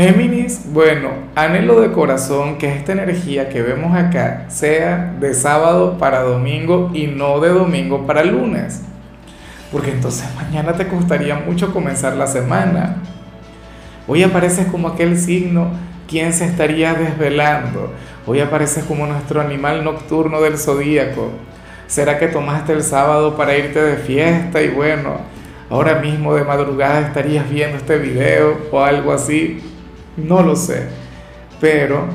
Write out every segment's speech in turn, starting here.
Géminis, bueno, anhelo de corazón que esta energía que vemos acá sea de sábado para domingo y no de domingo para lunes. Porque entonces mañana te costaría mucho comenzar la semana. Hoy apareces como aquel signo quien se estaría desvelando. Hoy apareces como nuestro animal nocturno del zodíaco. ¿Será que tomaste el sábado para irte de fiesta y bueno, ahora mismo de madrugada estarías viendo este video o algo así? No lo sé. Pero,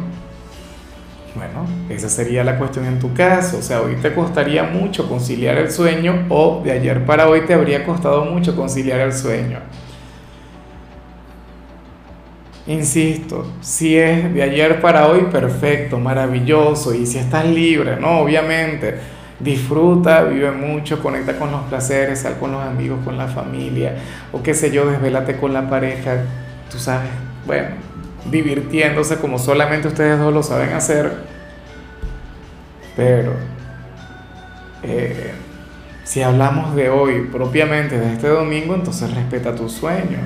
bueno, esa sería la cuestión en tu caso. O sea, hoy te costaría mucho conciliar el sueño o de ayer para hoy te habría costado mucho conciliar el sueño. Insisto, si es de ayer para hoy, perfecto, maravilloso. Y si estás libre, ¿no? Obviamente, disfruta, vive mucho, conecta con los placeres, sal con los amigos, con la familia, o qué sé yo, desvelate con la pareja, tú sabes, bueno, divirtiéndose como solamente ustedes dos lo saben hacer. Pero eh, si hablamos de hoy, propiamente de este domingo, entonces respeta tu sueño.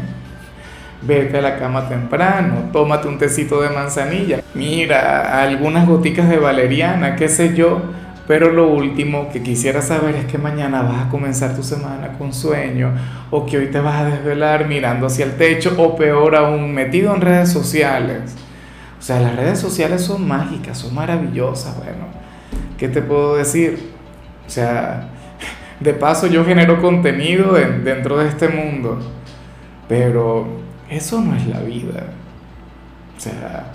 Vete a la cama temprano, tómate un tecito de manzanilla, mira algunas goticas de valeriana, qué sé yo, pero lo último que quisiera saber es que mañana vas a comenzar tu semana con sueño o que hoy te vas a desvelar mirando hacia el techo o peor aún metido en redes sociales. O sea, las redes sociales son mágicas, son maravillosas, bueno. ¿Qué te puedo decir? O sea, de paso yo genero contenido dentro de este mundo, pero eso no es la vida. O sea,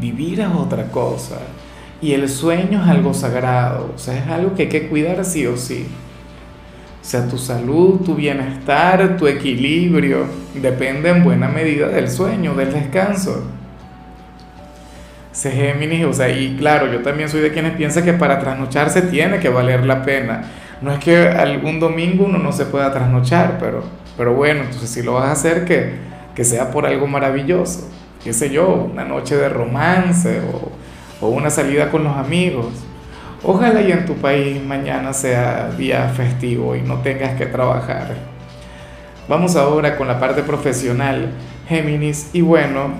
vivir es otra cosa. Y el sueño es algo sagrado, o sea, es algo que hay que cuidar sí o sí. O sea, tu salud, tu bienestar, tu equilibrio, depende en buena medida del sueño, del descanso. Se Géminis, o sea, y claro, yo también soy de quienes piensan que para trasnocharse tiene que valer la pena. No es que algún domingo uno no se pueda trasnochar, pero, pero bueno, entonces si lo vas a hacer, que, que sea por algo maravilloso. Qué sé yo, una noche de romance o o una salida con los amigos. Ojalá y en tu país mañana sea día festivo y no tengas que trabajar. Vamos ahora con la parte profesional, Géminis, y bueno,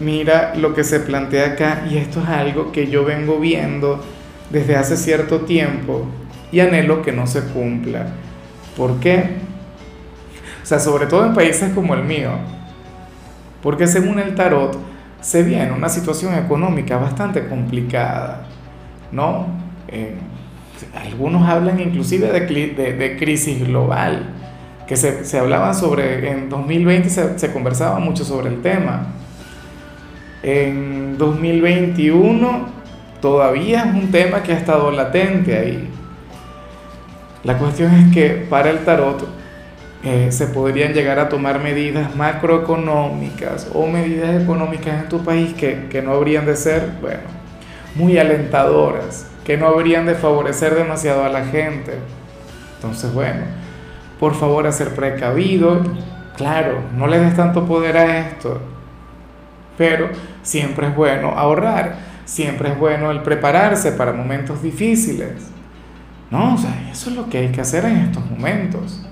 mira lo que se plantea acá y esto es algo que yo vengo viendo desde hace cierto tiempo y anhelo que no se cumpla. ¿Por qué? O sea, sobre todo en países como el mío. Porque según el tarot, se viene una situación económica bastante complicada, ¿no? Eh, algunos hablan inclusive de, crisis global, que se, se, hablaba sobre, en 2020 se, se conversaba mucho sobre el tema. En 2021 todavía es un tema que ha estado latente ahí. La cuestión es que para el tarot eh, se podrían llegar a tomar medidas macroeconómicas o medidas económicas en tu país que, que no habrían de ser, bueno, muy alentadoras, que no habrían de favorecer demasiado a la gente. Entonces, bueno, por favor, a ser precavido, claro, no le des tanto poder a esto, pero siempre es bueno ahorrar, siempre es bueno el prepararse para momentos difíciles. No, o sea, eso es lo que hay que hacer en estos momentos.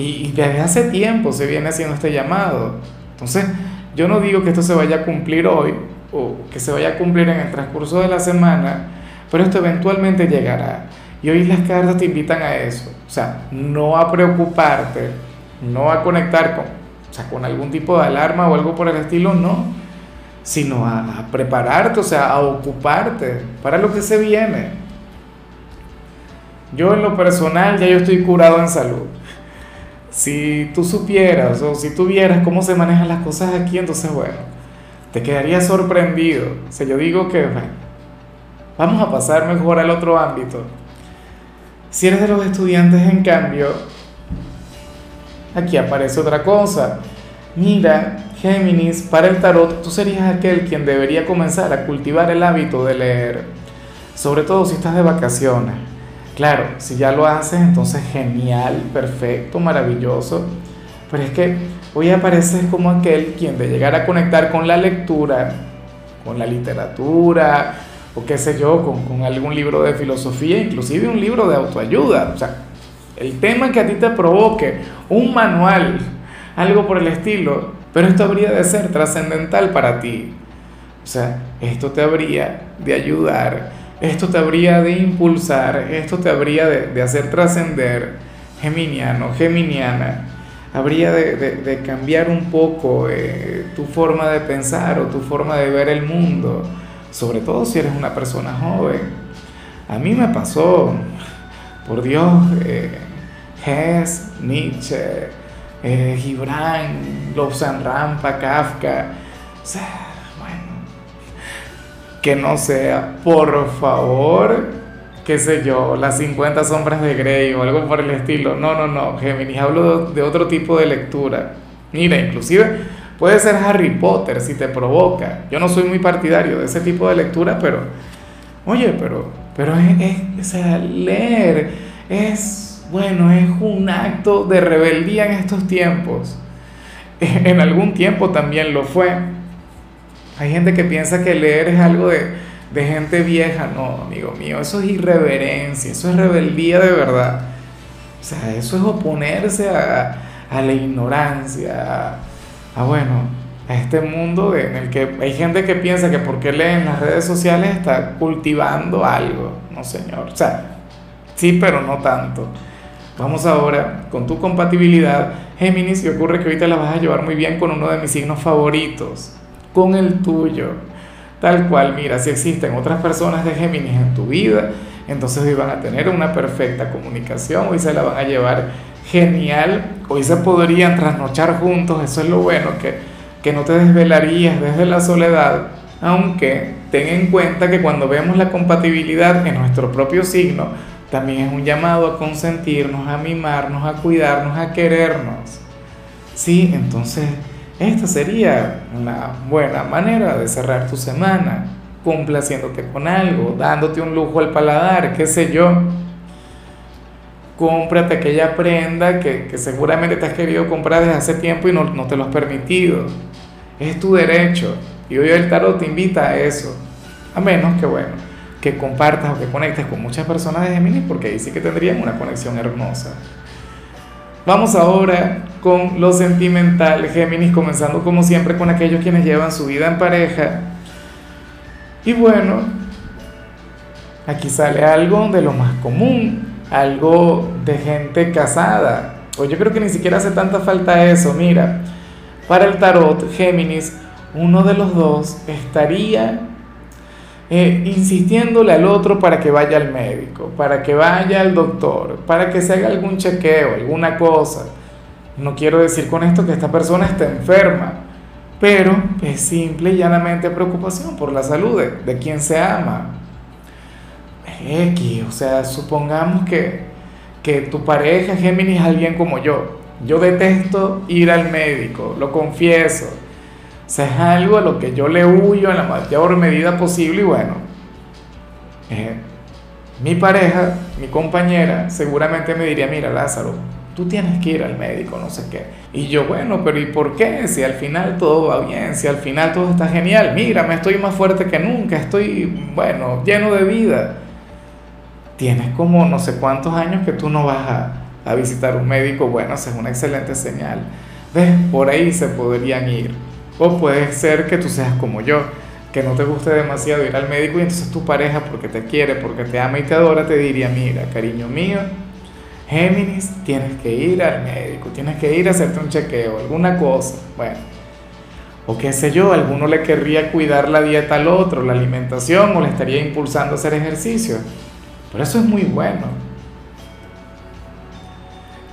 Y, desde hace tiempo se viene haciendo este llamado. Entonces, yo no digo que esto se vaya a cumplir hoy o que se vaya a cumplir en el transcurso de la semana, pero esto eventualmente llegará. Y hoy las cartas te invitan a eso. O sea, no a preocuparte, no a conectar con, o sea, con algún tipo de alarma o algo por el estilo, no, sino a, a prepararte, o sea, a ocuparte para lo que se viene. Yo en lo personal ya yo estoy curado en salud. Si tú supieras o si tú vieras cómo se manejan las cosas aquí, entonces bueno, te quedarías sorprendido. O sea, yo digo que bueno, vamos a pasar mejor al otro ámbito. Si eres de los estudiantes, en cambio, aquí aparece otra cosa. Mira, Géminis, para el tarot, tú serías aquel quien debería comenzar a cultivar el hábito de leer, sobre todo si estás de vacaciones. Claro, si ya lo haces, entonces genial, perfecto, maravilloso. Pero es que hoy apareces como aquel quien de llegar a conectar con la lectura, con la literatura, o qué sé yo, con, algún libro de filosofía, inclusive un libro de autoayuda. O sea, el tema que a ti te provoque, un manual, algo por el estilo, pero esto habría de ser trascendental para ti. O sea, esto te habría de ayudar, esto te habría de impulsar, esto te habría de, hacer trascender, geminiano, geminiana. Habría de, cambiar un poco eh, tu forma de pensar o tu forma de ver el mundo, sobre todo si eres una persona joven. A mí me pasó, por Dios, eh, Hess, Nietzsche, eh, Gibran, Lobsang Rampa, Kafka. O sea, que no sea, por favor, qué sé yo, las 50 sombras de Grey o algo por el estilo. No, no, no, Géminis, hablo de otro tipo de lectura. Mira, inclusive puede ser Harry Potter si te provoca. Yo no soy muy partidario de ese tipo de lectura, pero, oye, pero, pero es, es o sea, leer es bueno, es un acto de rebeldía en estos tiempos. En algún tiempo también lo fue. Hay gente que piensa que leer es algo de, gente vieja. No, amigo mío, eso es irreverencia, eso es rebeldía de verdad. O sea, eso es oponerse a, la ignorancia, a, bueno, a este mundo en el que hay gente que piensa que porque lee en las redes sociales está cultivando algo. No, señor. O sea, sí, pero no tanto. Vamos ahora con tu compatibilidad, Géminis, y ocurre que ahorita la vas a llevar muy bien con uno de mis signos favoritos, con el tuyo. Tal cual, mira, si existen otras personas de Géminis en tu vida, entonces hoy van a tener una perfecta comunicación, hoy se la van a llevar genial, hoy se podrían trasnochar juntos, eso es lo bueno, que, que no te desvelarías desde la soledad, aunque ten en cuenta que cuando vemos la compatibilidad en nuestro propio signo, también es un llamado a consentirnos, a mimarnos, a cuidarnos, a querernos. Sí, entonces esta sería una buena manera de cerrar tu semana, complaciéndote con algo, dándote un lujo al paladar, qué sé yo. Cómprate aquella prenda que, seguramente te has querido comprar desde hace tiempo y no, te lo has permitido. Es tu derecho. Y hoy el tarot te invita a eso. A menos que, bueno, que compartas o que conectes con muchas personas de Géminis, porque ahí sí que tendrían una conexión hermosa. Vamos ahora con lo sentimental, Géminis, comenzando como siempre con aquellos quienes llevan su vida en pareja. Y bueno, aquí sale algo de lo más común, algo de gente casada. O yo creo que ni siquiera hace tanta falta eso. Mira, para el tarot, Géminis, uno de los dos estaría eh, insistiéndole al otro para que vaya al médico, para que vaya al doctor, para que se haga algún chequeo, alguna cosa. No quiero decir con esto que esta persona está enferma, pero es simple y llanamente preocupación por la salud de, quien se ama. X, o sea, supongamos que, que tu pareja Géminis es alguien como yo. Yo detesto ir al médico, lo confieso o sea, es algo a lo que yo le huyo en la mayor medida posible y bueno, eh, mi pareja, mi compañera, seguramente me diría, mira Lázaro, tú tienes que ir al médico, no sé qué. Y yo, bueno, pero ¿y por qué? Si al final todo va bien, si al final todo está genial, mira, me estoy más fuerte que nunca, estoy, bueno, lleno de vida. Tienes como no sé cuántos años que tú no vas a, a visitar un médico, bueno, esa es una excelente señal. ¿Ves? Por ahí se podrían ir. O puede ser que tú seas como yo, que no te guste demasiado ir al médico y entonces tu pareja, porque te quiere, porque te ama y te adora, te diría, mira, cariño mío, Géminis, tienes que ir al médico, tienes que ir a hacerte un chequeo, alguna cosa. Bueno, o qué sé yo, alguno le querría cuidar la dieta al otro, la alimentación, o le estaría impulsando a hacer ejercicio. Pero eso es muy bueno.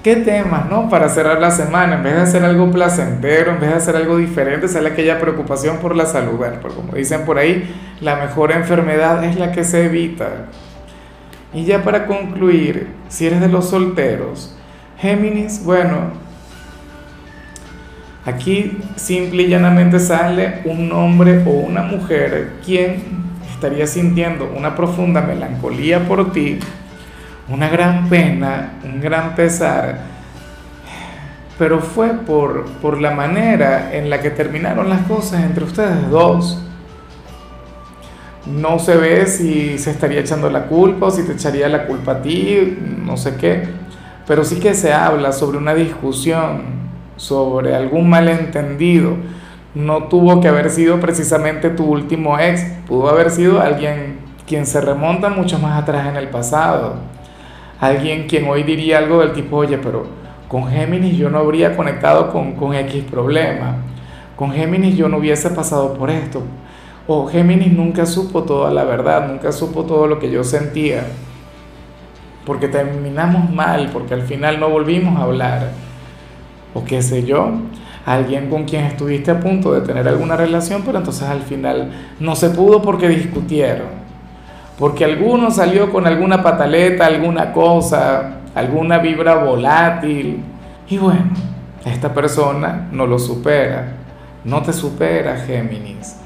¿Qué temas, no? Para cerrar la semana, en vez de hacer algo placentero, en vez de hacer algo diferente, sale aquella preocupación por la salud. Bueno, pues como dicen por ahí, la mejor enfermedad es la que se evita. Y ya para concluir, si eres de los solteros, Géminis, bueno, Aquí simple y llanamente sale un hombre o una mujer quien estaría sintiendo una profunda melancolía por ti, una gran pena, un gran pesar, pero fue por, por la manera en la que terminaron las cosas entre ustedes dos. No se ve si se estaría echando la culpa o si te echaría la culpa a ti, no sé qué, pero sí que se habla sobre una discusión sobre algún malentendido, no tuvo que haber sido precisamente tu último ex, pudo haber sido alguien quien se remonta mucho más atrás en el pasado, alguien quien hoy diría algo del tipo, oye, pero con Géminis yo no habría conectado con, con X problema, con Géminis yo no hubiese pasado por esto, o Géminis nunca supo toda la verdad, nunca supo todo lo que yo sentía, porque terminamos mal, porque al final no volvimos a hablar. O qué sé yo, alguien con quien estuviste a punto de tener alguna relación, pero entonces al final no se pudo porque discutieron, porque alguno salió con alguna pataleta, alguna cosa, alguna vibra volátil, y bueno, esta persona no lo supera, no te supera Géminis.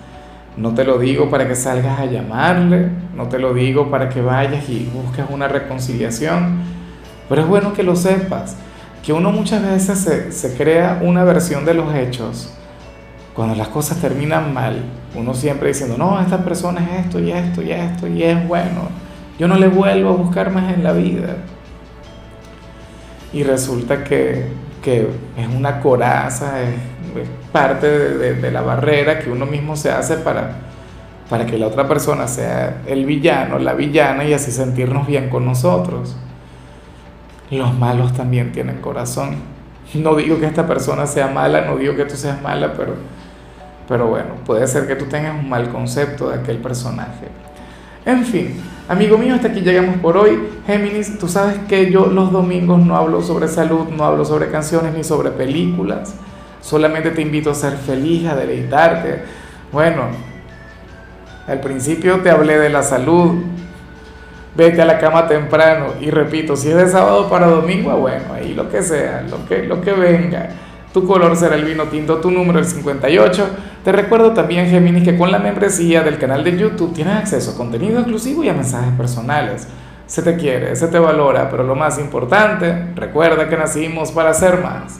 No te lo digo para que salgas a llamarle, no te lo digo para que vayas y busques una reconciliación, pero es bueno que lo sepas que uno muchas veces se, se, crea una versión de los hechos cuando las cosas terminan mal. Uno siempre diciendo, no, esta persona es esto y esto y esto y es bueno. Yo no le vuelvo a buscar más en la vida. Y resulta que, que es una coraza, es, parte de, de, de, la barrera que uno mismo se hace para, para que la otra persona sea el villano, la villana y así sentirnos bien con nosotros los malos también tienen corazón. No digo que esta persona sea mala, no digo que tú seas mala, pero, pero bueno, puede ser que tú tengas un mal concepto de aquel personaje. En fin, amigo mío, hasta aquí llegamos por hoy. Géminis, tú sabes que yo los domingos no hablo sobre salud, no hablo sobre canciones ni sobre películas. Solamente te invito a ser feliz, a deleitarte. Bueno, al principio te hablé de la salud, vete a la cama temprano. Y repito, si es de sábado para domingo, bueno, ahí lo que sea, lo que, lo que venga. Tu color será el vino tinto, tu número el 58. Te recuerdo también, Géminis, que con la membresía del canal de YouTube tienes acceso a contenido exclusivo y a mensajes personales. Se te quiere, se te valora, pero lo más importante, recuerda que nacimos para ser más.